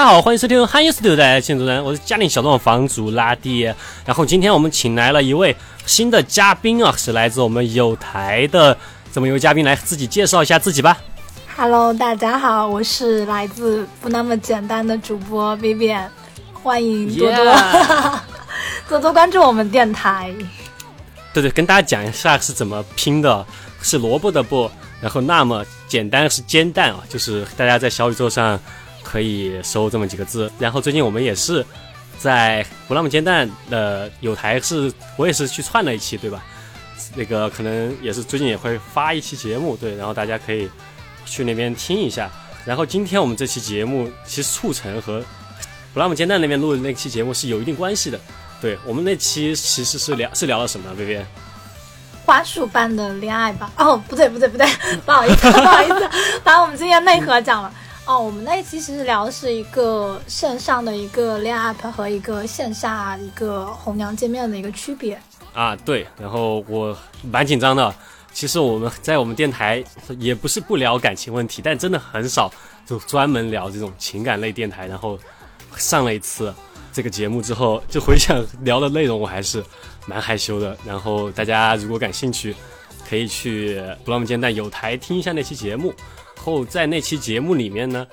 大家好，欢迎收听《汉语 studio》的建筑人，我是家庭小众房主拉蒂。然后今天我们请来了一位新的嘉宾啊，是来自我们有台的这么一位嘉宾，来自己介绍一下自己吧。Hello，大家好，我是来自不那么简单的主播 Vivian，欢迎多多 多多关注我们电台。对对，跟大家讲一下是怎么拼的，是萝卜的不，然后那么简单是煎蛋啊，就是大家在小宇宙上可以搜这么几个字。然后最近我们也是在不那么煎蛋的有台是，我也是去串了一期，对吧？那个可能也是最近也会发一期节目，对，然后大家可以去那边听一下。然后今天我们这期节目其实促成和不那么煎蛋那边录的那期节目是有一定关系的。对我们那期其实是聊是聊了什么，薇薇？花束般的恋爱吧？哦，不对不对不对，不好意思 不好意思，把我们今天内核讲了。哦，我们那一期其实聊的是一个线上的一个恋爱 app 和一个线下一个红娘见面的一个区别。啊，对，然后我蛮紧张的。其实我们在我们电台也不是不聊感情问题，但真的很少就专门聊这种情感类电台。然后上了一次这个节目之后，就回想 聊的内容，我还是蛮害羞的。然后大家如果感兴趣，可以去不那么煎蛋有台听一下那期节目。后在那期节目里面呢，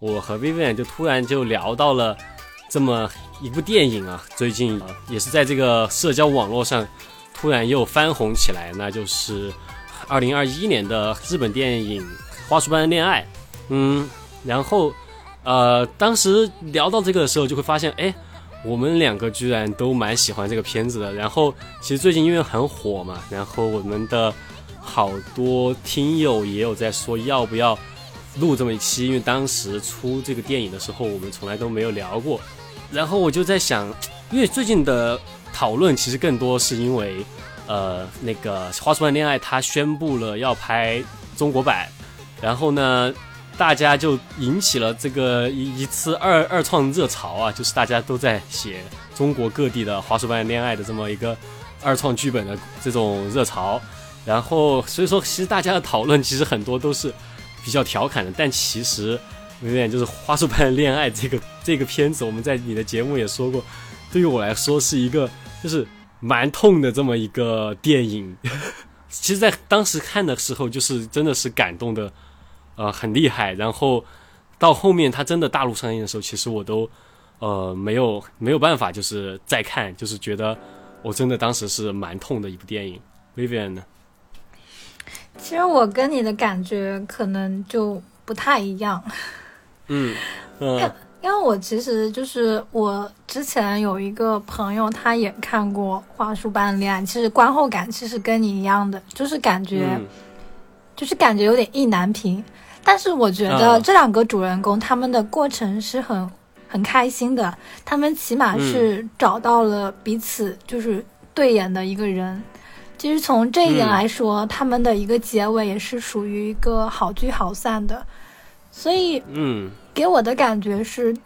我和 Vivian 就突然就聊到了这么一部电影啊，最近、也是在这个社交网络上突然又翻红起来，那就是二零二一年的日本电影《花束般的恋爱》。嗯，然后呃，当时聊到这个的时候，就会发现，哎，我们两个居然都蛮喜欢这个片子的。然后其实最近因为很火嘛，然后我们的好多听友也有在说要不要录这么一期，因为当时出这个电影的时候，我们从来都没有聊过。然后我就在想，因为最近的讨论其实更多是因为，呃，那个《花束般恋爱》它宣布了要拍中国版，然后呢，大家就引起了这个一一次二二创热潮啊，就是大家都在写中国各地的《花束般恋爱》的这么一个二创剧本的这种热潮。然后所以说，其实大家的讨论其实很多都是比较调侃的，但其实有点就是《花束般的恋爱》这个 这个片子，我们在你的节目也说过，对于我来说是一个就是蛮痛的这么一个电影。其实，在当时看的时候，就是真的是感动的，呃，很厉害。然后到后面它真的大陆上映的时候，其实我都呃没有没有办法，就是再看，就是觉得我真的当时是蛮痛的一部电影。Vivian 呢？其实我跟你的感觉可能就不太一样。嗯 嗯因为我其实就是我之前有一个朋友，他也看过《花束般的恋爱》，其实观后感其实跟你一样的，就是感觉、嗯就是感觉有点意难平。但是我觉得嗯这两个主人公他们的过程是很很开心的，他们起码是找到了彼此就是对眼的一个人。其实从这一点嗯来说，他们的一个结尾也是属于一个好聚好散的，所以嗯给我的感觉是，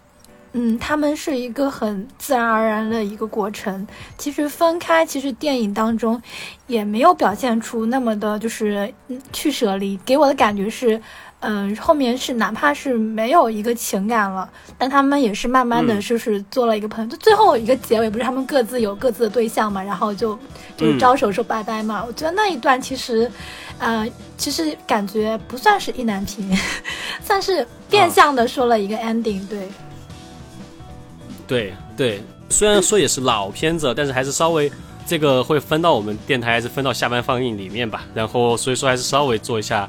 嗯，他们是一个很自然而然的一个过程。其实分开，其实电影当中也没有表现出那么的，就是嗯去舍离。给我的感觉是，嗯、后面是哪怕是没有一个情感了，但他们也是慢慢的嗯就是做了一个朋友。就最后一个结尾，不是他们各自有各自的对象嘛，然后就就招手说拜拜嘛。我觉得那一段其实，呃，其实感觉不算是意难平，算是变相的说了一个 ending、对，对对，虽然说也是老片子，但是还是稍微这个会分到我们电台，还是分到下班放映里面吧。然后所以说还是稍微做一下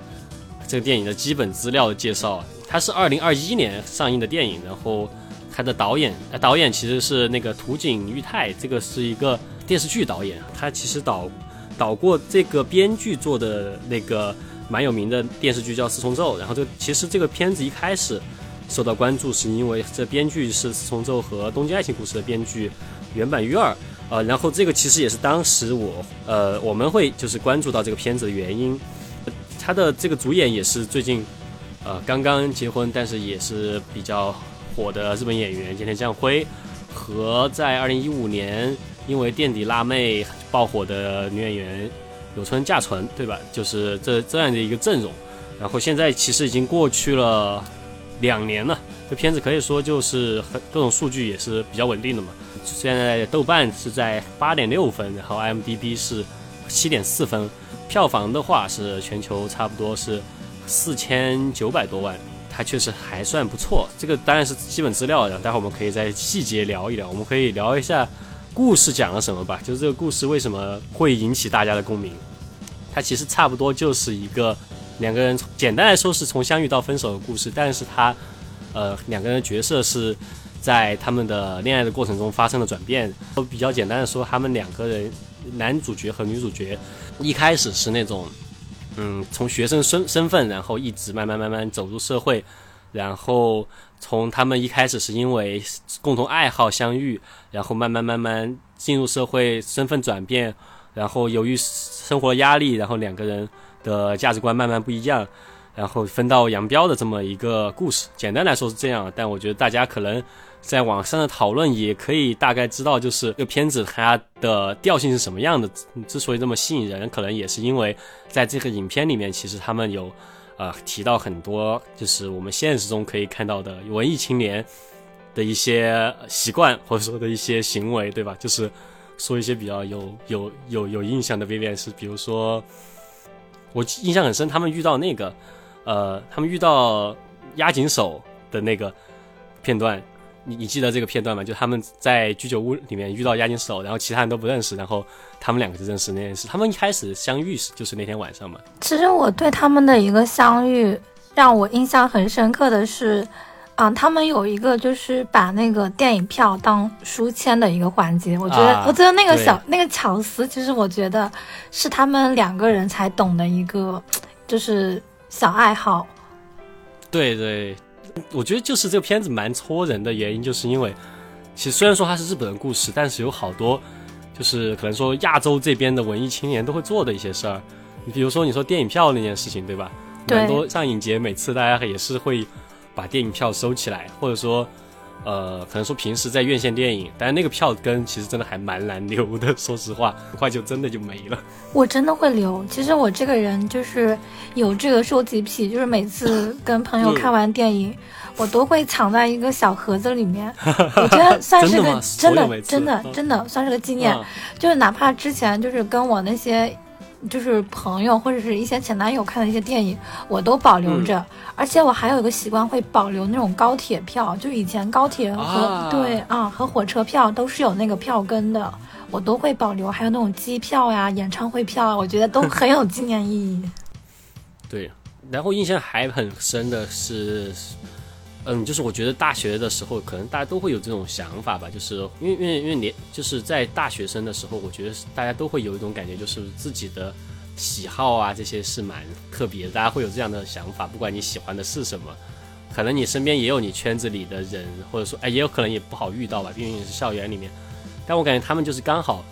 这个电影的基本资料的介绍。它是二零二一年上映的电影，然后它的导演，呃、导演其实是那个土井裕太，这个是一个电视剧导演，他其实导导过这个编剧做的那个蛮有名的电视剧叫《四重奏》，然后这其实这个片子一开始受到关注，是因为这编剧是《四重奏》和《东京爱情故事》的编剧原版裕二，呃，然后这个其实也是当时我呃我们会就是关注到这个片子的原因，他的这个主演也是最近呃刚刚结婚，但是也是比较火的日本演员菅田将晖，和在二零一五年因为垫底辣妹爆火的女演员有村架纯，对吧？就是这这样的一个阵容。然后现在其实已经过去了两年了，这片子可以说就是很各种数据也是比较稳定的嘛。现在豆瓣是在八点六分，然后 IMDB 是七点四分，票房的话是全球差不多是四千九百多万，它确实还算不错。这个当然是基本资料，然后待会我们可以再细节聊一聊，我们可以聊一下故事讲了什么吧，就是这个故事为什么会引起大家的共鸣。它其实差不多就是一个两个人，简单来说是从相遇到分手的故事，但是它呃两个人的角色是。在他们的恋爱的过程中发生了转变。都比较简单的说，他们两个人，男主角和女主角，一开始是那种，嗯，从学生身身份，然后一直慢慢慢慢走入社会，然后从他们一开始是因为共同爱好相遇，然后慢慢慢慢进入社会，身份转变，然后由于生活压力，然后两个人的价值观慢慢不一样。然后分道扬镳的这么一个故事，简单来说是这样。但我觉得大家可能在网上的讨论也可以大概知道，就是这个片子它的调性是什么样的。之所以这么吸引人，可能也是因为在这个影片里面，其实他们有呃提到很多，就是我们现实中可以看到的文艺青年的一些习惯或者说的一些行为，对吧？就是说一些比较有有有有印象的 v i v i a n 是，比如说我印象很深，他们遇到那个。呃，他们遇到押井守的那个片段，你你记得这个片段吗？就他们在居酒屋里面遇到押金手，然后其他人都不认识，然后他们两个就认识那件事。他们一开始相遇是就是那天晚上嘛。其实我对他们的一个相遇让我印象很深刻的是，啊，他们有一个就是把那个电影票当书签的一个环节。我觉得，我觉得那个小那个巧思，其实我觉得是他们两个人才懂的一个，就是。小爱好，对对，我觉得就是这个片子蛮戳人的原因，就是因为其实虽然说它是日本的故事，但是有好多就是可能说亚洲这边的文艺青年都会做的一些事儿。你比如说你说电影票那件事情，对吧？很多上影节每次大家也是会把电影票收起来，或者说。呃，可能说平时在院线电影，但是那个票根其实真的还蛮难留的，说实话，很快就真的就没了。我真的会留，其实我这个人就是有这个收集癖，就是每次跟朋友看完电影，我都会藏在一个小盒子里面。我觉得算是个真的真的真的算是个纪念，就是哪怕之前就是跟我那些。就是朋友或者是一些前男友看的一些电影，我都保留着。而且我还有一个习惯，会保留那种高铁票，就以前高铁和对啊和火车票都是有那个票根的，我都会保留。还有那种机票呀、演唱会票，我觉得都很有纪念意义。对，然后印象还很深的是。嗯，就是我觉得大学的时候，可能大家都会有这种想法吧，就是因为因为因为你就是在大学生的时候，我觉得大家都会有一种感觉，就是自己的喜好啊这些是蛮特别的，大家会有这样的想法，不管你喜欢的是什么，可能你身边也有你圈子里的人，或者说哎，也有可能也不好遇到吧，毕竟是校园里面，但我感觉他们就是刚好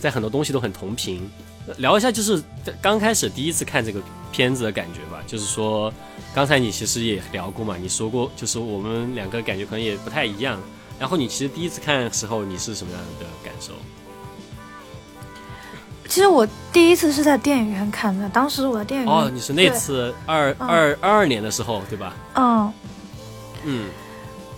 在很多东西都很同频。聊一下，就是刚开始第一次看这个片子的感觉吧。就是说，刚才你其实也聊过嘛，你说过，就是我们两个感觉可能也不太一样。然后你其实第一次看的时候，你是什么样的感受？其实我第一次是在电影院看的，当时我的电影院哦，你是那次二二二二年的时候，对吧？嗯嗯。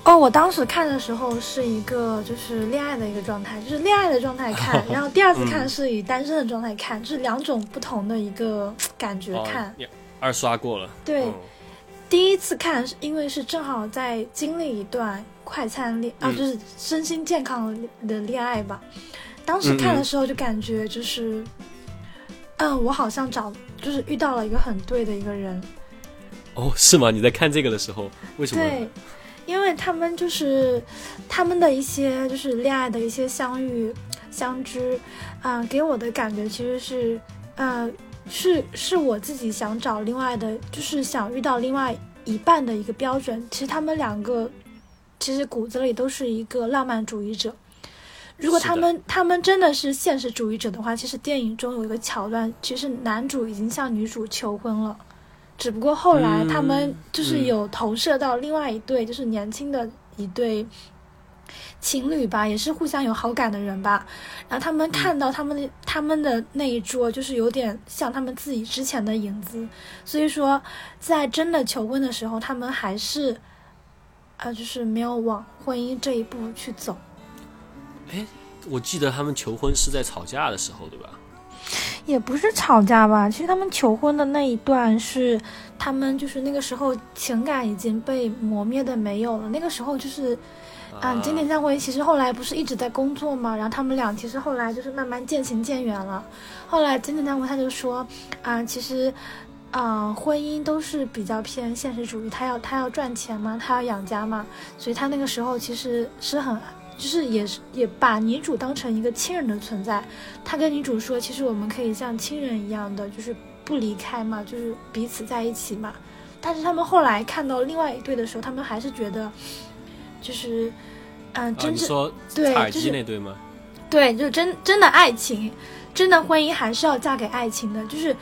哦，我当时看的时候是一个就是恋爱的一个状态，就是恋爱的状态看，然后第二次看是以单身的状态看，就是两种不同的一个感觉看。二刷过了。对，第一次看是因为是正好在经历一段快餐恋啊，就是身心健康的恋爱吧。当时看的时候就感觉就是，嗯，我好像找就是遇到了一个很对的一个人。哦，是吗？你在看这个的时候，为什么？对。因为他们就是他们的一些就是恋爱的一些相遇相知，啊，给我的感觉其实是，呃，是是我自己想找另外的，就是想遇到另外一半的一个标准。其实他们两个其实骨子里都是一个浪漫主义者。如果他们他们真的是现实主义者的话，其实电影中有一个桥段，其实男主已经向女主求婚了。只不过后来他们就是有投射到另外一对，就是年轻的一对情侣吧，也是互相有好感的人吧。然后他们看到他们的他们的那一桌，就是有点像他们自己之前的影子。所以说，在真的求婚的时候，他们还是啊，就是没有往婚姻这一步去走。哎，我记得他们求婚是在吵架的时候，对吧？也不是吵架吧，其实他们求婚的那一段是他们就是那个时候情感已经被磨灭的没有了，那个时候就是啊，经典将辉其实后来不是一直在工作嘛，然后他们俩其实后来就是慢慢渐行渐远了。后来经典将辉他就说啊，其实啊，婚姻都是比较偏现实主义，他要他要赚钱嘛，他要养家嘛，所以他那个时候其实是很。就是也是也把女主当成一个亲人的存在，他跟女主说，其实我们可以像亲人一样的，就是不离开嘛，就是彼此在一起嘛。但是他们后来看到另外一对的时候，他们还是觉得，就是，嗯，真正对就是那对吗？对，就真真的爱情，真的婚姻还是要嫁给爱情的，就是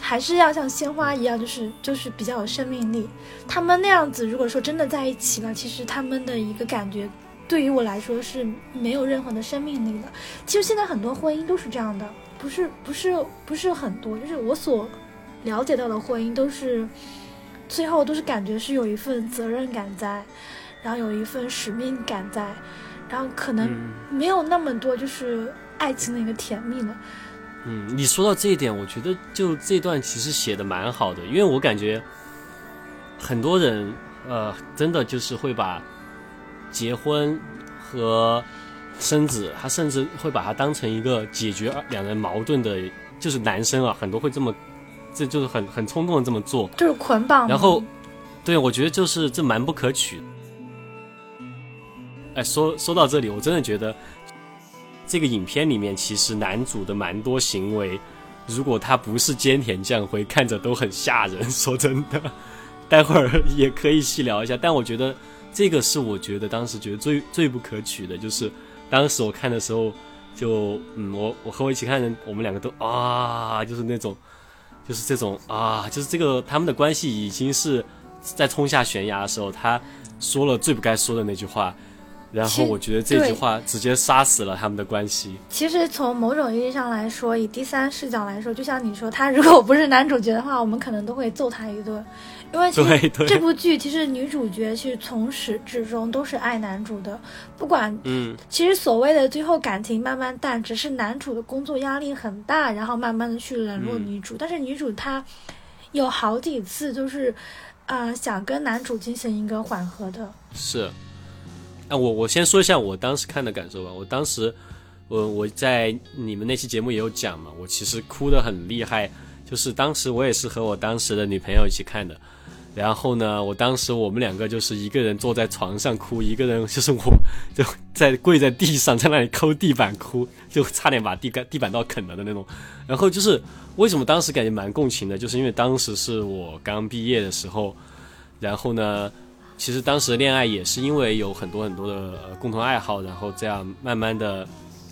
还是要像鲜花一样，就是就是比较有生命力。他们那样子，如果说真的在一起了，其实他们的一个感觉。对于我来说是没有任何的生命力的。其实现在很多婚姻都是这样的，不是不是不是很多，就是我所了解到的婚姻都是最后都是感觉是有一份责任感在，然后有一份使命感在，然后可能没有那么多就是爱情的一个甜蜜了。嗯，你说到这一点，我觉得就这段其实写的蛮好的，因为我感觉很多人呃真的就是会把。结婚和生子，他甚至会把它当成一个解决两人矛盾的，就是男生啊，很多会这么，这就是很很冲动的这么做，就是捆绑。然后，对我觉得就是这蛮不可取。哎，说说到这里，我真的觉得这个影片里面其实男主的蛮多行为，如果他不是菅田将晖，看着都很吓人。说真的，待会儿也可以细聊一下，但我觉得。这个是我觉得当时觉得最最不可取的，就是当时我看的时候，就嗯，我我和我一起看的，我们两个都啊，就是那种，就是这种啊，就是这个他们的关系已经是在冲下悬崖的时候，他说了最不该说的那句话。然后我觉得这句话直接杀死了他们的关系。其实从某种意义上来说，以第三视角来说，就像你说，他如果不是男主角的话，我们可能都会揍他一顿。因为其实这部剧其实女主角其实从始至终都是爱男主的，不管嗯，其实所谓的最后感情慢慢淡，只是男主的工作压力很大，然后慢慢的去冷落女主。但是女主她有好几次就是，啊，想跟男主进行一个缓和的。是。那我我先说一下我当时看的感受吧。我当时，我我在你们那期节目也有讲嘛，我其实哭得很厉害。就是当时我也是和我当时的女朋友一起看的，然后呢，我当时我们两个就是一个人坐在床上哭，一个人就是我就在跪在地上在那里抠地板哭，就差点把地干地板都啃了的那种。然后就是为什么当时感觉蛮共情的，就是因为当时是我刚毕业的时候，然后呢。其实当时恋爱也是因为有很多很多的共同爱好，然后这样慢慢的，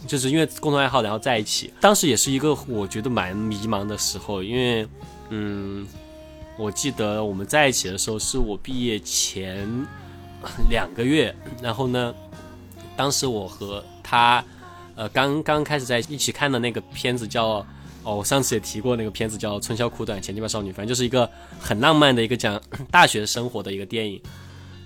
就是因为共同爱好，然后在一起。当时也是一个我觉得蛮迷茫的时候，因为，嗯，我记得我们在一起的时候是我毕业前两个月，然后呢，当时我和他，呃，刚刚开始在一起看的那个片子叫。哦，我上次也提过那个片子叫《春宵苦短，前进吧少女》，反正就是一个很浪漫的一个讲大学生活的一个电影。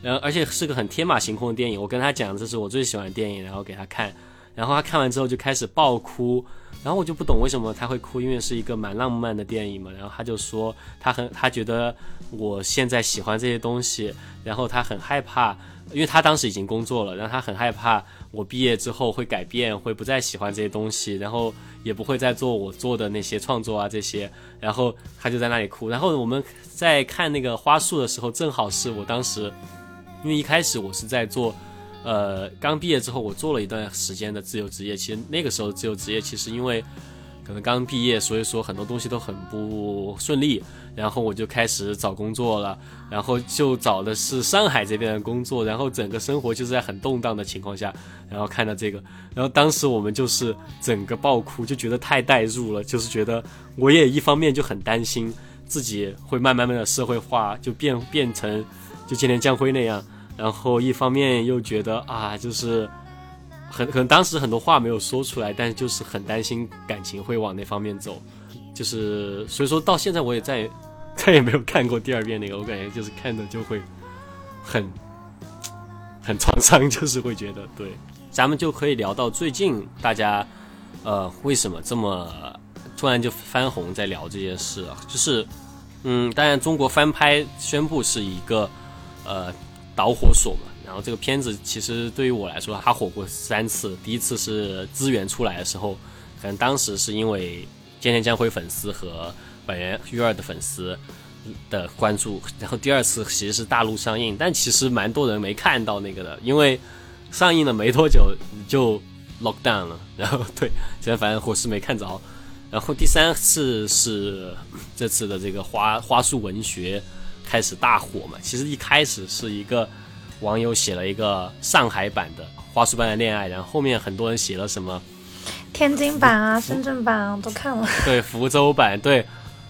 然后，而且是个很天马行空的电影。我跟他讲这是我最喜欢的电影，然后给他看，然后他看完之后就开始爆哭。然后我就不懂为什么他会哭，因为是一个蛮浪漫的电影嘛。然后他就说他很他觉得我现在喜欢这些东西，然后他很害怕，因为他当时已经工作了，然后他很害怕我毕业之后会改变，会不再喜欢这些东西，然后也不会再做我做的那些创作啊这些。然后他就在那里哭。然后我们在看那个花束的时候，正好是我当时。因为一开始我是在做，呃，刚毕业之后我做了一段时间的自由职业。其实那个时候自由职业其实因为可能刚毕业，所以说很多东西都很不顺利。然后我就开始找工作了，然后就找的是上海这边的工作。然后整个生活就是在很动荡的情况下，然后看到这个，然后当时我们就是整个爆哭，就觉得太代入了，就是觉得我也一方面就很担心自己会慢慢慢的社会化，就变变成。就今年江辉那样，然后一方面又觉得啊，就是很可能当时很多话没有说出来，但是就是很担心感情会往那方面走，就是所以说到现在我也再 再也没有看过第二遍那个，我感觉就是看的就会很很创伤，就是会觉得对。咱们就可以聊到最近大家呃为什么这么突然就翻红在聊这件事啊？就是嗯，当然中国翻拍宣布是一个呃导火索嘛。然后这个片子其实对于我来说，它火过三次。第一次是资源出来的时候，可能当时是因为菅田将晖粉丝和本源育二的粉丝的关注。然后第二次其实是大陆上映，但其实蛮多人没看到那个的，因为上映了没多久就 lock down 了。然后对，现在反正我是没看着。然后第三次是这次的这个花花束文学开始大火嘛，其实一开始是一个。网友写了一个上海版的《花束般的恋爱》，然后后面很多人写了什么天津版啊、深圳版啊都看了。对，福州版对。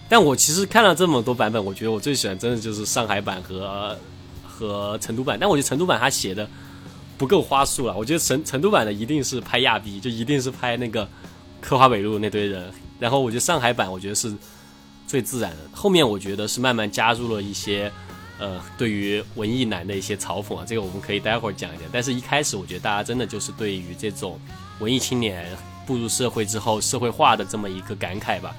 但我其实看了这么多版本，我觉得我最喜欢真的就是上海版和和成都版。但我觉得成都版他写的不够花束了，我觉得成成都版的一定是拍亚逼，就一定是拍那个科华北路那堆人。然后我觉得上海版我觉得是最自然的。后面我觉得是慢慢加入了一些。呃，对于文艺男的一些嘲讽啊，这个我们可以待会儿讲一讲。但是一开始，我觉得大家真的就是对于这种文艺青年步入社会之后社会化的这么一个感慨吧。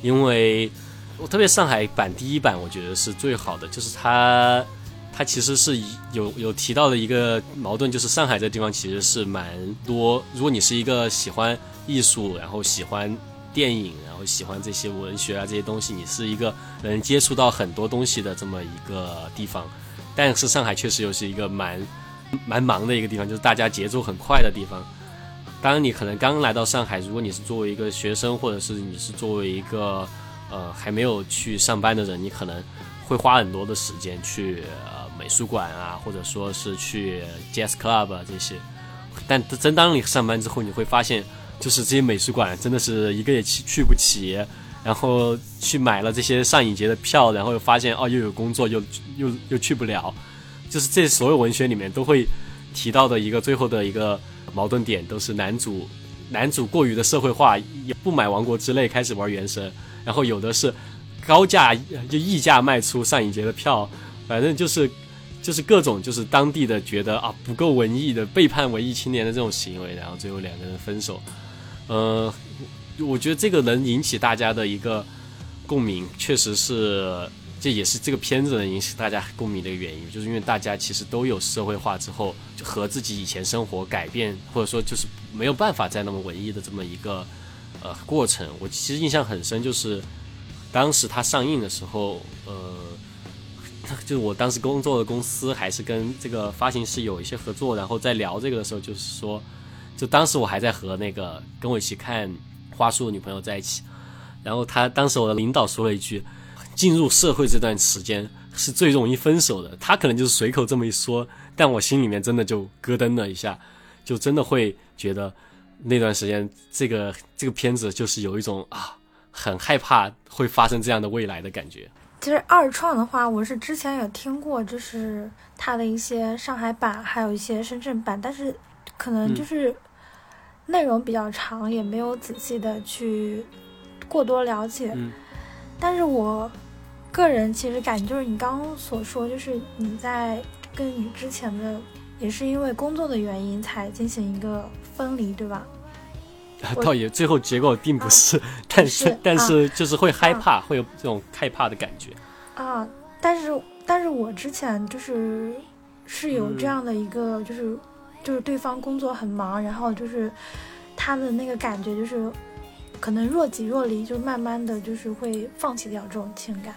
因为我特别上海版第一版，我觉得是最好的，就是它它其实是有有提到的一个矛盾，就是上海这地方其实是蛮多。如果你是一个喜欢艺术，然后喜欢电影。然后喜欢这些文学啊，这些东西，你是一个能接触到很多东西的这么一个地方。但是上海确实又是一个蛮蛮忙的一个地方，就是大家节奏很快的地方。当，你可能刚来到上海，如果你是作为一个学生，或者是你是作为一个呃还没有去上班的人，你可能会花很多的时间去呃美术馆啊，或者说是去 jazz club 啊这些。但真当你上班之后，你会发现。就是这些美术馆真的是一个也去去不起，然后去买了这些上影节的票，然后又发现哦又有工作又又又去不了，就是这所有文学里面都会提到的一个最后的一个矛盾点，都是男主男主过于的社会化，也不买王国之泪开始玩原神，然后有的是高价就溢价卖出上影节的票，反正就是就是各种就是当地的觉得啊不够文艺的背叛文艺青年的这种行为，然后最后两个人分手。呃，我觉得这个能引起大家的一个共鸣，确实是，这也是这个片子能引起大家共鸣的原因，就是因为大家其实都有社会化之后，就和自己以前生活改变，或者说就是没有办法再那么文艺的这么一个呃过程。我其实印象很深，就是当时它上映的时候，呃，就是我当时工作的公司还是跟这个发行师有一些合作，然后在聊这个的时候，就是说。就当时我还在和那个跟我一起看《花束》的女朋友在一起，然后他当时我的领导说了一句：“进入社会这段时间是最容易分手的。”他可能就是随口这么一说，但我心里面真的就咯噔了一下，就真的会觉得那段时间这个这个片子就是有一种啊很害怕会发生这样的未来的感觉。其实二创的话，我是之前有听过，就是它的一些上海版，还有一些深圳版，但是可能就是。内容比较长，也没有仔细的去过多了解。嗯，但是我个人其实感觉就是你刚刚所说，就是你在跟你之前的也是因为工作的原因才进行一个分离，对吧？倒也最后结果并不是，但是但是就是会害怕，会有这种害怕的感觉。啊，但是但是我之前就是是有这样的一个就是。就是对方工作很忙，然后就是他的那个感觉，就是可能若即若离，就慢慢的就是会放弃掉这种情感。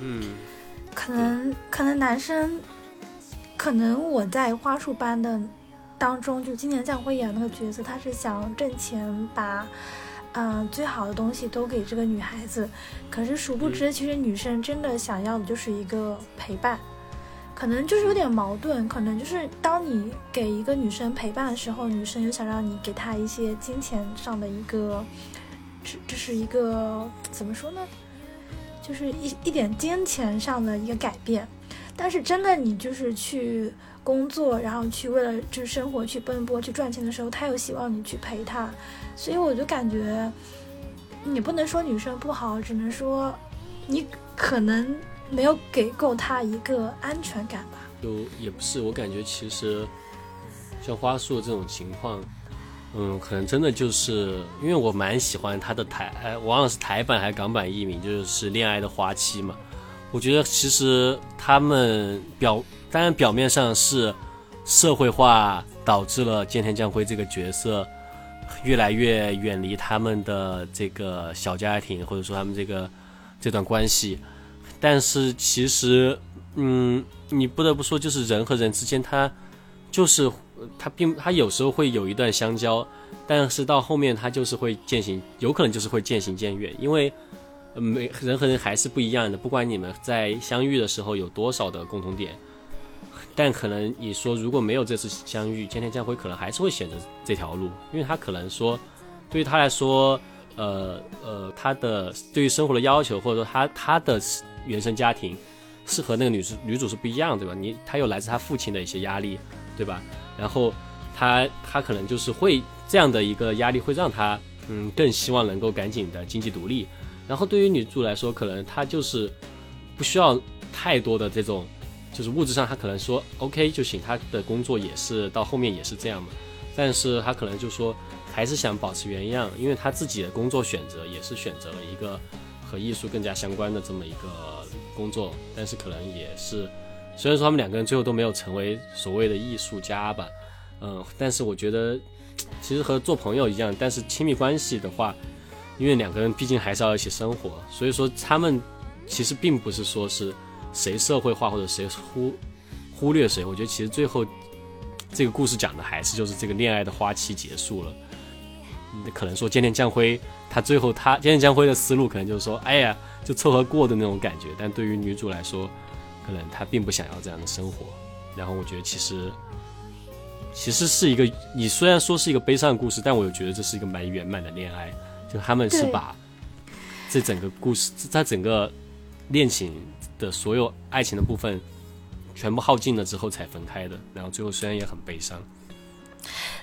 嗯，可能可能男生，可能我在花束般的当中，就今年将会演那个角色，他是想挣钱，把嗯最好的东西都给这个女孩子，可是殊不知，其实女生真的想要的就是一个陪伴。可能就是有点矛盾，可能就是当你给一个女生陪伴的时候，女生又想让你给她一些金钱上的一个，这这是一个怎么说呢？就是一一点金钱上的一个改变。但是真的你就是去工作，然后去为了就是生活去奔波去赚钱的时候，她又希望你去陪她，所以我就感觉你不能说女生不好，只能说你可能。没有给够他一个安全感吧？就也不是，我感觉其实像花束这种情况，嗯，可能真的就是因为我蛮喜欢他的台，哎，我忘了是台版还是港版译名，就是《恋爱的花期》嘛。我觉得其实他们表，当然表面上是社会化导致了菅田将晖这个角色越来越远离他们的这个小家庭，或者说他们这个这段关系，但是其实。嗯，你不得不说，就是人和人之间，他就是他并他有时候会有一段相交，但是到后面他就是会渐行，有可能就是会渐行渐远，因为每人和人还是不一样的。不管你们在相遇的时候有多少的共同点，但可能你说如果没有这次相遇，今天将会可能还是会选择这条路，因为他可能说，对于他来说，呃呃，他的对于生活的要求，或者说他他的原生家庭。是和那个女主女主是不一样，对吧？你他有来自他父亲的一些压力，对吧？然后他他可能就是会这样的一个压力，会让他嗯更希望能够赶紧的经济独立。然后对于女主来说，可能她就是不需要太多的这种，就是物质上她可能说 OK 就行。她的工作也是到后面也是这样嘛，但是她可能就说还是想保持原样，因为她自己的工作选择也是选择了一个和艺术更加相关的这么一个。工作，但是可能也是，虽然说他们两个人最后都没有成为所谓的艺术家吧，嗯，但是我觉得其实和做朋友一样，但是亲密关系的话，因为两个人毕竟还是要一起生活，所以说他们其实并不是说是谁社会化或者谁忽忽略谁，我觉得其实最后这个故事讲的还是就是这个恋爱的花期结束了，可能说今天将辉他最后他今天将辉的思路可能就是说，哎呀。就凑合过的那种感觉，但对于女主来说，可能她并不想要这样的生活。然后我觉得其实，其实是一个，你虽然说是一个悲伤的故事，但我又觉得这是一个蛮圆满的恋爱。就他们是把这整个故事，在整个恋情的所有爱情的部分全部耗尽了之后才分开的。然后最后虽然也很悲伤，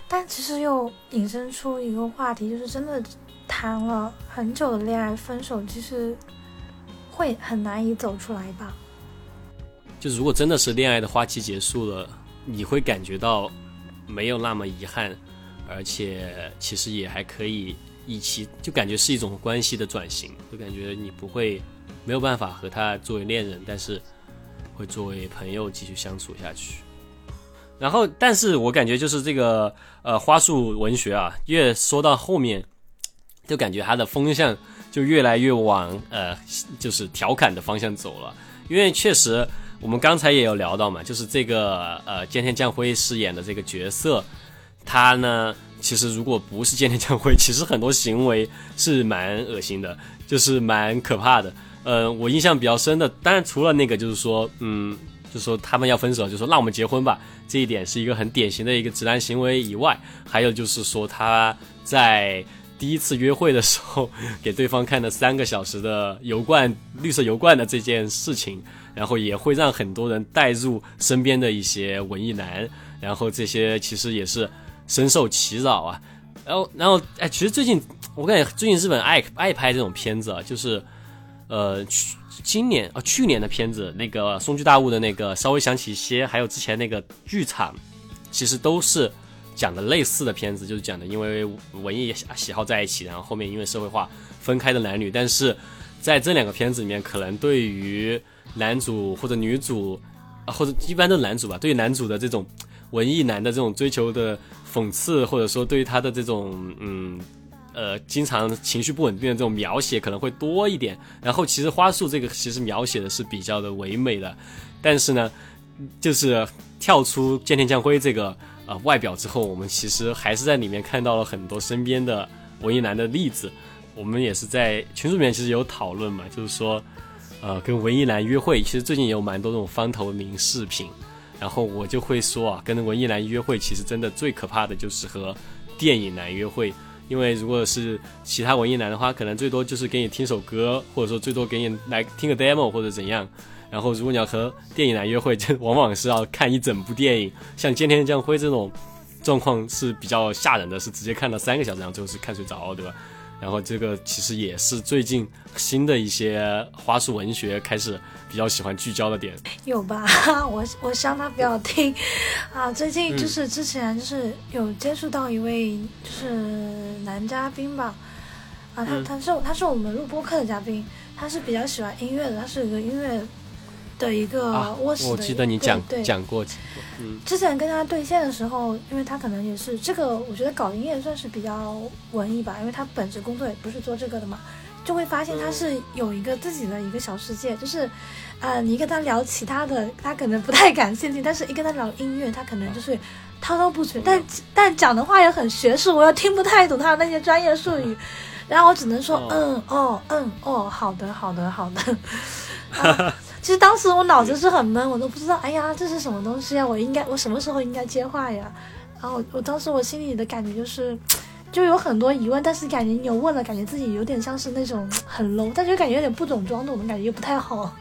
但其实又引申出一个话题，就是真的谈了很久的恋爱，分手其实。会很难以走出来吧？就如果真的是恋爱的花期结束了，你会感觉到没有那么遗憾，而且其实也还可以一起，就感觉是一种关系的转型，就感觉你不会没有办法和他作为恋人，但是会作为朋友继续相处下去。然后，但是我感觉就是这个呃花束文学啊，越说到后面，就感觉它的风向。就越来越往呃，就是调侃的方向走了，因为确实我们刚才也有聊到嘛，就是这个呃，菅田将晖饰演的这个角色，他呢，其实如果不是菅田将晖，其实很多行为是蛮恶心的，就是蛮可怕的。呃，我印象比较深的，当然除了那个，就是说，嗯，就说他们要分手，就说让我们结婚吧，这一点是一个很典型的一个直男行为以外，还有就是说他在。第一次约会的时候，给对方看了三个小时的油罐绿色油罐的这件事情，然后也会让很多人带入身边的一些文艺男，然后这些其实也是深受其扰啊。然后，然后，哎，其实最近我感觉最近日本爱爱拍这种片子啊，就是呃，去今年啊去年的片子，那个松居大悟的那个稍微想起一些，还有之前那个剧场，其实都是。讲的类似的片子就是讲的，因为文艺喜好在一起，然后后面因为社会化分开的男女。但是在这两个片子里面，可能对于男主或者女主，或者一般都是男主吧，对于男主的这种文艺男的这种追求的讽刺，或者说对于他的这种嗯呃经常情绪不稳定的这种描写，可能会多一点。然后其实花束这个其实描写的是比较的唯美的，但是呢，就是跳出见天将辉这个。啊，外表之后，我们其实还是在里面看到了很多身边的文艺男的例子。我们也是在群组里面其实有讨论嘛，就是说，呃，跟文艺男约会，其实最近也有蛮多这种方头名视频。然后我就会说啊，跟文艺男约会，其实真的最可怕的就是和电影男约会。因为如果是其他文艺男的话，可能最多就是给你听首歌，或者说最多给你来听个 demo 或者怎样。然后，如果你要和电影来约会，就往往是要看一整部电影。像《菅田将晖》这种状况是比较吓人的，是直接看了三个小时，然后最后是看睡着，对吧？然后这个其实也是最近新的一些花束文学开始比较喜欢聚焦的点。有吧？我我希望他不要听啊！最近就是之前就是有接触到一位就是男嘉宾吧，啊，他他是他是我们录播客的嘉宾，他是比较喜欢音乐的，他是一个音乐的一个卧室的。我记得你讲对讲过，嗯，之前跟他对线的时候，因为他可能也是这个，我觉得搞音乐算是比较文艺吧，因为他本职工作也不是做这个的嘛，就会发现他是有一个自己的一个小世界，就是，呃，你跟他聊其他的，他可能不太感兴趣，但是一跟他聊音乐，他可能就是滔滔不绝，但但讲的话也很学术，我又听不太懂他的那些专业术语，然后我只能说，嗯，哦，嗯，哦，好的，好的，好的。啊其实当时我脑子是很闷，我都不知道，哎呀，这是什么东西啊？我应该，我什么时候应该接话呀？然后我当时我心里的感觉就是，就有很多疑问，但是感觉你有问了，感觉自己有点像是那种很 low，但是感觉有点不懂装懂的感觉，又不太好。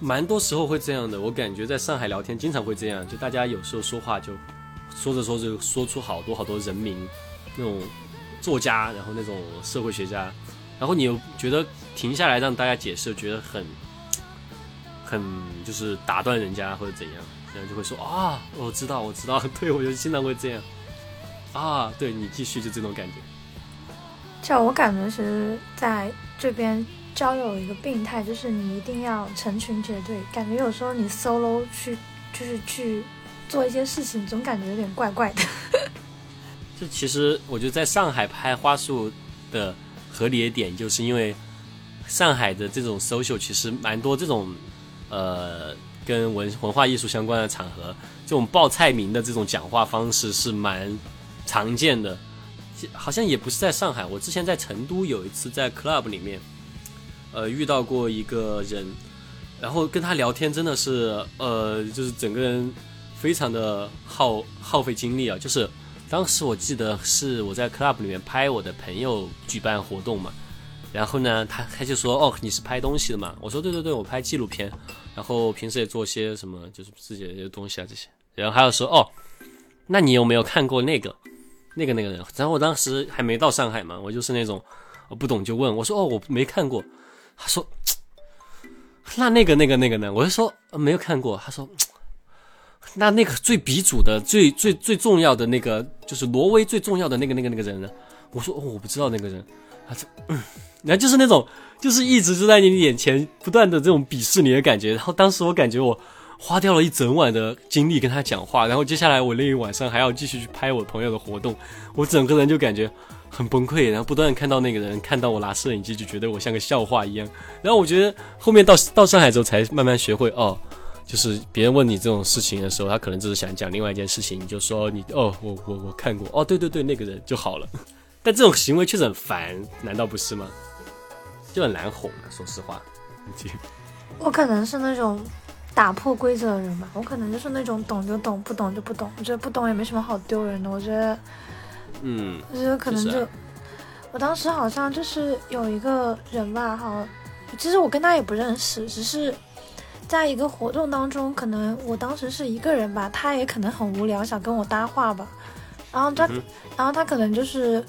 蛮多时候会这样的。我感觉在上海聊天经常会这样，就大家有时候说话就说着说着说出好多好多人名，那种作家，然后那种社会学家，然后你又觉得停下来让大家解释，觉得很很就是打断人家或者怎样，然后就会说啊，我知道我知道，对我就经常会这样啊，对你继续就这种感觉。就我感觉其实在这边交友有一个病态，就是你一定要成群结队，感觉有时候你 solo 去就是去做一些事情，总感觉有点怪怪的。就其实我觉得在上海拍花束的合理的点，就是因为上海的这种 social 其实蛮多这种呃跟文文化艺术相关的场合，这种报菜名的这种讲话方式是蛮常见的。好像也不是在上海，我之前在成都有一次在 club 里面，呃遇到过一个人，然后跟他聊天真的是呃就是整个人非常的耗耗费精力啊，就是。当时我记得是我在 club 里面拍我的朋友举办活动嘛，然后呢，他他就说：“哦，你是拍东西的嘛？”我说：“对对对，我拍纪录片，然后平时也做些什么，就是自己的一些东西啊这些。”然后还有说：“哦，那你有没有看过那个那个那个人？”然后我当时还没到上海嘛，我就是那种我不懂就问，我说：“哦，我没看过。”他说：“ 那那个那个那个呢？”我就说：“、没有看过。”他说。那那个最鼻祖的、最最最重要的那个，就是挪威最重要的那个、那个、那个人呢？我说哦，我不知道那个人。他说，嗯，然后就是那种，就是一直就在你眼前不断的这种鄙视你的感觉。然后当时我感觉我花掉了一整晚的精力跟他讲话，然后接下来我那一晚上还要继续去拍我朋友的活动，我整个人就感觉很崩溃。然后不断看到那个人，看到我拿摄影机就觉得我像个笑话一样。然后我觉得后面到到上海之后才慢慢学会哦。就是别人问你这种事情的时候，他可能只是想讲另外一件事情，你就说你哦，我我我看过，哦，对对对，那个人就好了。但这种行为确实很烦，难道不是吗？就很难哄啊，说实话。我可能是那种打破规则的人吧，我可能就是那种懂就懂，不懂就不懂。我觉得不懂也没什么好丢人的。我觉得，嗯，我觉得可能就，啊我当时好像就是有一个人吧，哈，其实我跟他也不认识，只是。在一个活动当中，可能我当时是一个人吧，他也可能很无聊，想跟我搭话吧，然后他，嗯、然后他可能就是，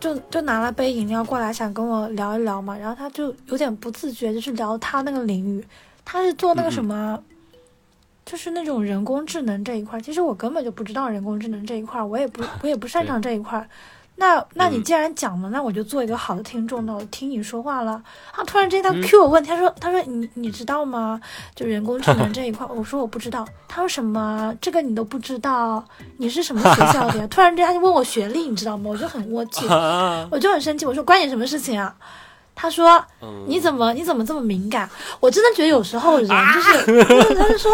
就就拿了杯饮料过来，想跟我聊一聊嘛，然后他就有点不自觉，就是聊他那个领域，他是做那个什么，嗯、就是那种人工智能这一块，其实我根本就不知道人工智能这一块，我也不 我也不擅长这一块。那那你既然讲了，那我就做一个好的听众，那我听你说话了。他突然之间他 Q 我问，他说他说你你知道吗？就人工智能这一块，我说我不知道。他说什么？这个你都不知道？你是什么学校的呀？突然之间他就问我学历，你知道吗？我就很窝气，我就很生气。我说关你什么事情啊？他说你怎么你怎么这么敏感？我真的觉得有时候人 就是，他就说。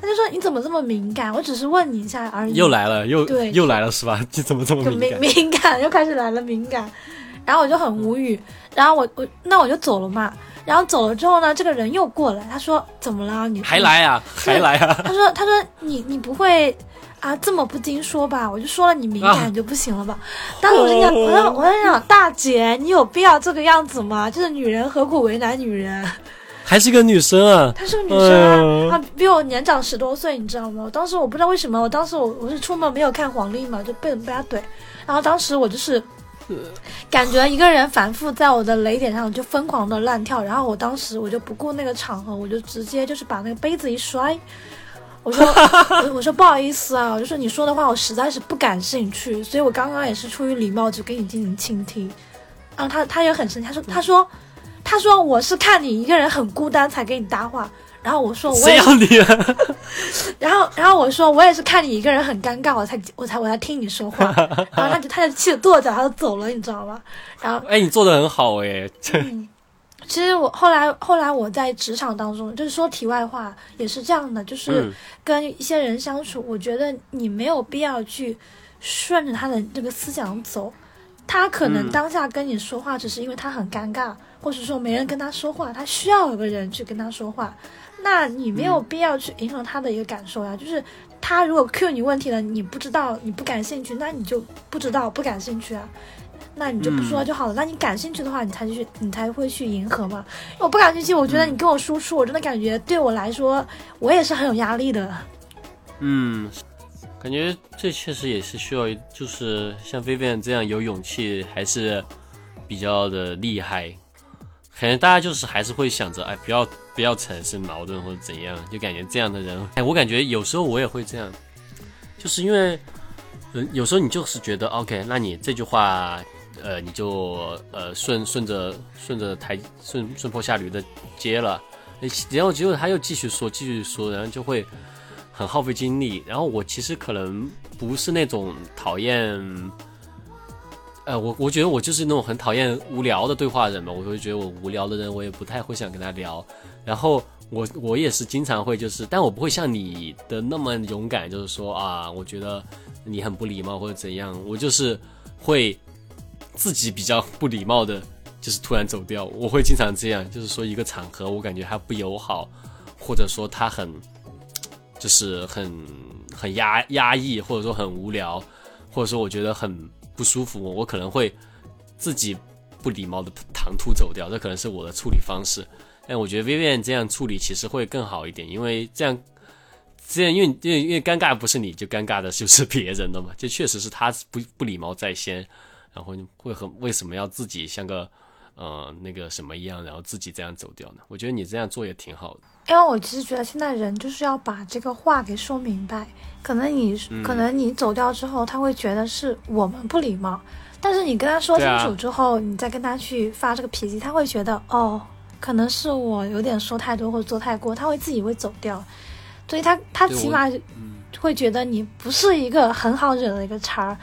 他就说：“你怎么这么敏感？我只是问你一下而已。”又来了，又对，又来了是吧？你怎么这么敏感？敏感又开始来了敏感，然后我就很无语，然后我我那我就走了嘛。然后走了之后呢，这个人又过来，他说：“怎么了？你还来啊？还来啊？” 他说：“他说你你不会啊这么不经说吧？我就说了你敏感你就不行了吧？”当时我就想，我在我在想，大姐，你有必要这个样子吗？就是女人何苦为难女人？还是个女生啊！她是个女生啊，她、嗯、比我年长十多岁，你知道吗？当时我不知道为什么，我当时我我是出门没有看黄历嘛，就被被她怼，然后当时我就是感觉一个人反复在我的雷点上就疯狂的乱跳，然后我当时我就不顾那个场合，我就直接就是把那个杯子一摔，我说 我我说不好意思啊，就说你说的话我实在是不感兴趣，所以我刚刚也是出于礼貌就给你进行倾听。然后他他也很生气，他说他说他说我是看你一个人很孤单才给你搭话。然后我说我谁要你？然后然后我说我也是看你一个人很尴尬，我才我才我才听你说话。然后他就他就气得跺脚，他就走了，你知道吗？然后哎，你做的很好哎。嗯，其实我后来后来我在职场当中，就是说题外话也是这样的，就是跟一些人相处，我觉得你没有必要去顺着他的这个思想走。他可能当下跟你说话，只是因为他很尴尬，或者说没人跟他说话，他需要有个人去跟他说话。那你没有必要去影响他的一个感受呀，就是他如果 Q 你问题了，你不知道，你不感兴趣，那你就不知道，不感兴趣啊，那你就不说就好了。那你感兴趣的话，你才去，你才会去迎合嘛。我不感兴趣，我觉得你跟我输出，我真的感觉对我来说，我也是很有压力的。嗯，感觉这确实也是需要，就是像 Vivian 这样有勇气，还是比较的厉害。可能大家就是还是会想着，哎，不要不要产生矛盾或者怎样，就感觉这样的人，哎，我感觉有时候我也会这样，就是因为，嗯，有时候你就是觉得，OK，那你这句话，呃，你就呃顺顺着顺着台顺顺坡下驴的接了，然后结果他又继续说继续说，然后就会很耗费精力。然后我其实可能不是那种讨厌。呃，我我觉得我就是那种很讨厌无聊的对话人嘛，我会觉得我无聊的人，我也不太会想跟他聊。然后我我也是经常会就是，但我不会像你的那么勇敢，就是说啊，我觉得你很不礼貌或者怎样，我就是会自己比较不礼貌的，就是突然走掉。我会经常这样，就是说一个场合我感觉他不友好，或者说他很就是很很压压抑，或者说很无聊，或者说我觉得很。不舒服，我可能会自己不礼貌的唐突走掉，这可能是我的处理方式。但我觉得 Vivian 这样处理其实会更好一点，因为这样这样，因为因为因为尴尬不是你就尴尬的就是 别人的嘛，就确实是他不不礼貌在先，然后会很为什么要自己像个呃那个什么一样，然后自己这样走掉呢？我觉得你这样做也挺好的。因为我其实觉得现在人就是要把这个话给说明白。可能你可能你走掉之后，他会觉得是我们不礼貌，但是你跟他说清楚之后，你再跟他去发这个脾气，他会觉得哦，可能是我有点说太多或者做太过，他会自己会走掉。所以他他起码会觉得你不是一个很好惹的一个茬儿。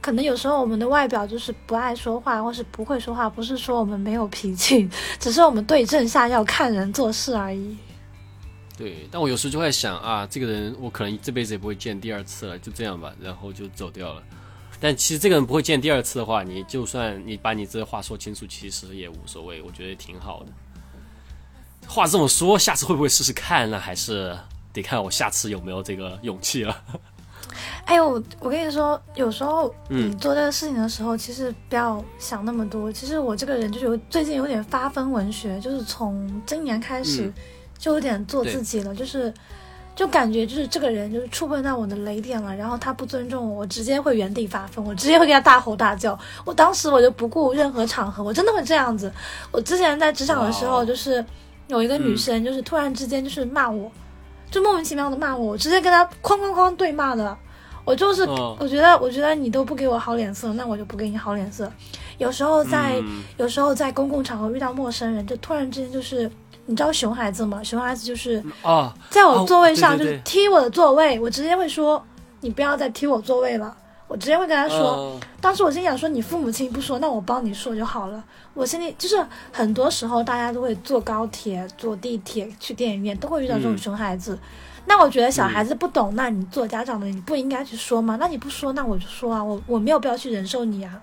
可能有时候我们的外表就是不爱说话，或是不会说话，不是说我们没有脾气，只是我们对症下药，看人做事而已。对，但我有时候就会想啊，这个人我可能这辈子也不会见第二次了，就这样吧，然后就走掉了。但其实这个人不会见第二次的话，你就算你把你这话说清楚，其实也无所谓，我觉得挺好的。话这么说，下次会不会试试看？呢还是得看我下次有没有这个勇气了。哎呦，我跟你说，有时候你做这个事情的时候，其实不要想那么多。其实我这个人就是有最近有点发疯文学，就是从今年开始。就有点做自己了，就是，就感觉就是这个人就是触碰到我的雷点了，然后他不尊重我，我直接会原地发疯，我直接会跟他大吼大叫。我当时我就不顾任何场合，我真的会这样子。我之前在职场的时候，就是有一个女生，就是突然之间就是骂我，就莫名其妙的骂我，我直接跟她哐哐哐对骂的。我就是我觉得我觉得你都不给我好脸色，那我就不给你好脸色。有时候在有时候在公共场合遇到陌生人，就突然之间就是。你知道熊孩子吗？熊孩子就是啊，在我座位上就是踢我的座位，我直接会说你不要再踢我座位了，我直接会跟他说。当时我心想说你父母亲不说，那我帮你说就好了。我心里就是很多时候大家都会坐高铁、坐地铁去电影院，都会遇到这种熊孩子。那我觉得小孩子不懂，那你做家长的你不应该去说吗？那你不说，那我就说啊，我我没有必要去忍受你啊。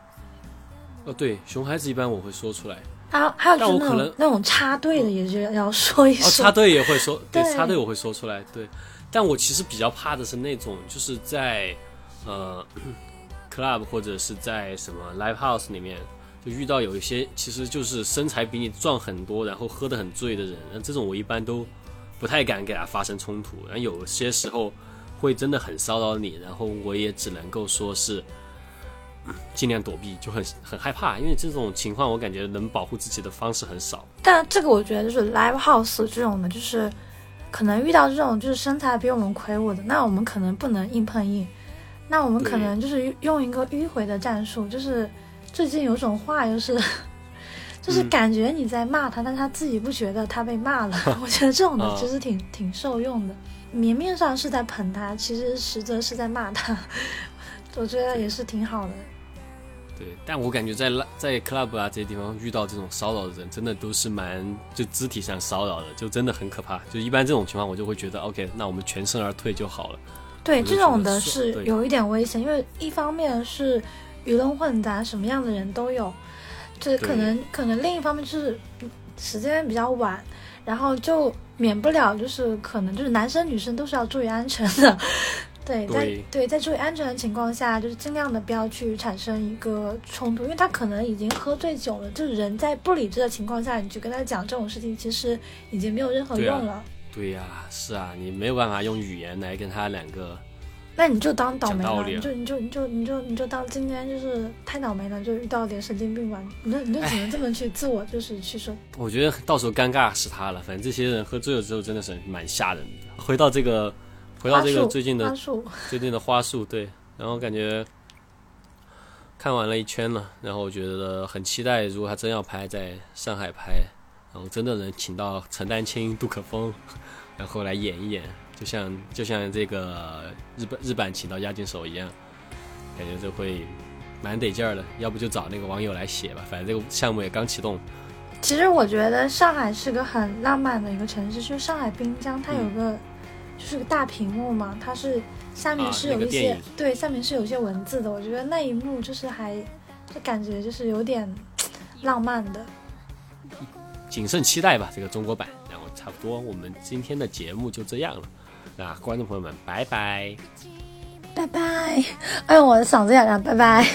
哦，对，熊孩子一般我会说出来。还有还有就是那种那种插队的，也是要说一说。哦，插队也会说，对，插队我会说出来。对，但我其实比较怕的是那种，就是在呃 club 或者是在什么 live house 里面，就遇到有一些其实就是身材比你壮很多，然后喝得很醉的人。那这种我一般都不太敢给他发生冲突。然后有些时候会真的很骚扰你，然后我也只能够说是。尽量躲避，就很很害怕，因为这种情况我感觉能保护自己的方式很少。但这个我觉得就是 live house 这种的，就是可能遇到这种就是身材比我们魁梧的，那我们可能不能硬碰硬，那我们可能就是用一个迂回的战术，就是最近有种话 就是。就是感觉你在骂他，但他自己不觉得他被骂了。我觉得这种的其实挺挺受用的。明面上是在捧他，其实实则是在骂他。我觉得也是挺好的。对，但我感觉在在 club 啊这些地方遇到这种骚扰的人，真的都是蛮就肢体上骚扰的，就真的很可怕。就一般这种情况，我就会觉得 OK，那我们全身而退就好了。对，这种的是有一点危险，因为一方面是鱼龙混杂，什么样的人都有。这可能可能另一方面就是时间比较晚，然后就免不了就是可能就是男生女生都是要注意安全的，对，在对在注意安全的情况下，就是尽量的不要去产生一个冲突，因为他可能已经喝醉酒了，就是人在不理智的情况下，你去跟他讲这种事情，其实已经没有任何用了。对呀，是啊，你没有办法用语言来跟他两个。那你就当倒霉了，你就你就你就你就你就当今天就是太倒霉了，就遇到点神经病吧，你就你就只能这么去自我就是去说。我觉得到时候尴尬是他了，反正这些人喝醉了之后真的是蛮吓人的。回到这个，回到这个最近的 最近的花束，对，然后感觉看完了一圈了，然后我觉得很期待，如果他真要拍在上海拍，然后真的能请到陈丹青、杜可风，然后来演一演。就像就像这个日本日版请到押井守一样，感觉这会蛮得劲儿的。要不就找那个网友来写吧，反正这个项目也刚启动。其实我觉得上海是个很浪漫的一个城市，就是上海滨江，它有个就是个大屏幕嘛，它是下面是有一些对，下面是有一些文字的。我觉得那一幕就是还就感觉就是有点浪漫的。谨慎期待吧，这个中国版。然后差不多，我们今天的节目就这样了。那观众朋友们，拜拜，拜拜！哎呦，我的嗓子哑了，拜拜。